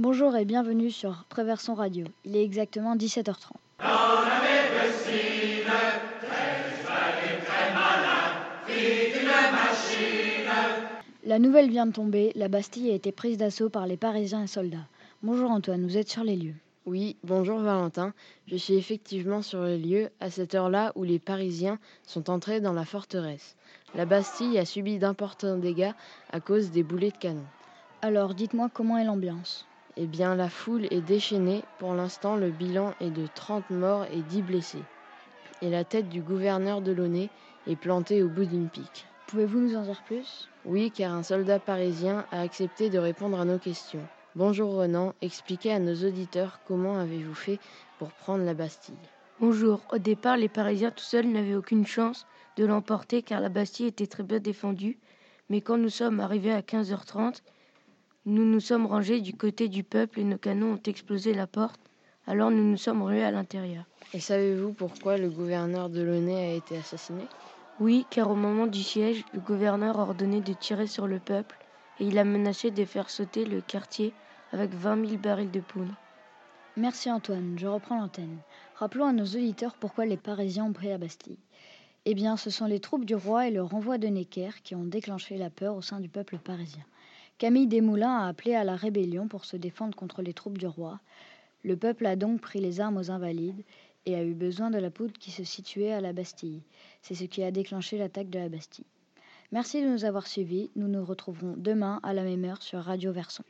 Bonjour et bienvenue sur Préverson Radio. Il est exactement 17h30. La nouvelle vient de tomber, la Bastille a été prise d'assaut par les Parisiens et soldats. Bonjour Antoine, vous êtes sur les lieux. Oui, bonjour Valentin. Je suis effectivement sur les lieux à cette heure-là où les Parisiens sont entrés dans la forteresse. La Bastille a subi d'importants dégâts à cause des boulets de canon. Alors dites-moi comment est l'ambiance? Eh bien, la foule est déchaînée. Pour l'instant, le bilan est de 30 morts et 10 blessés. Et la tête du gouverneur de Launay est plantée au bout d'une pique. Pouvez-vous nous en dire plus? Oui, car un soldat parisien a accepté de répondre à nos questions. Bonjour Renan, expliquez à nos auditeurs comment avez-vous fait pour prendre la Bastille. Bonjour. Au départ, les Parisiens tout seuls n'avaient aucune chance de l'emporter car la Bastille était très bien défendue. Mais quand nous sommes arrivés à 15h30, nous nous sommes rangés du côté du peuple et nos canons ont explosé la porte. Alors nous nous sommes rués à l'intérieur. Et savez-vous pourquoi le gouverneur de Launay a été assassiné? Oui, car au moment du siège, le gouverneur a ordonné de tirer sur le peuple et il a menacé de faire sauter le quartier avec 20 000 barils de poudre. Merci Antoine, je reprends l'antenne. Rappelons à nos auditeurs pourquoi les Parisiens ont pris la Bastille. Eh bien, ce sont les troupes du roi et le renvoi de Necker qui ont déclenché la peur au sein du peuple parisien. Camille Desmoulins a appelé à la rébellion pour se défendre contre les troupes du roi. Le peuple a donc pris les armes aux invalides et a eu besoin de la poudre qui se situait à la Bastille. C'est ce qui a déclenché l'attaque de la Bastille. Merci de nous avoir suivis. Nous nous retrouverons demain à la même heure sur Radio Verson.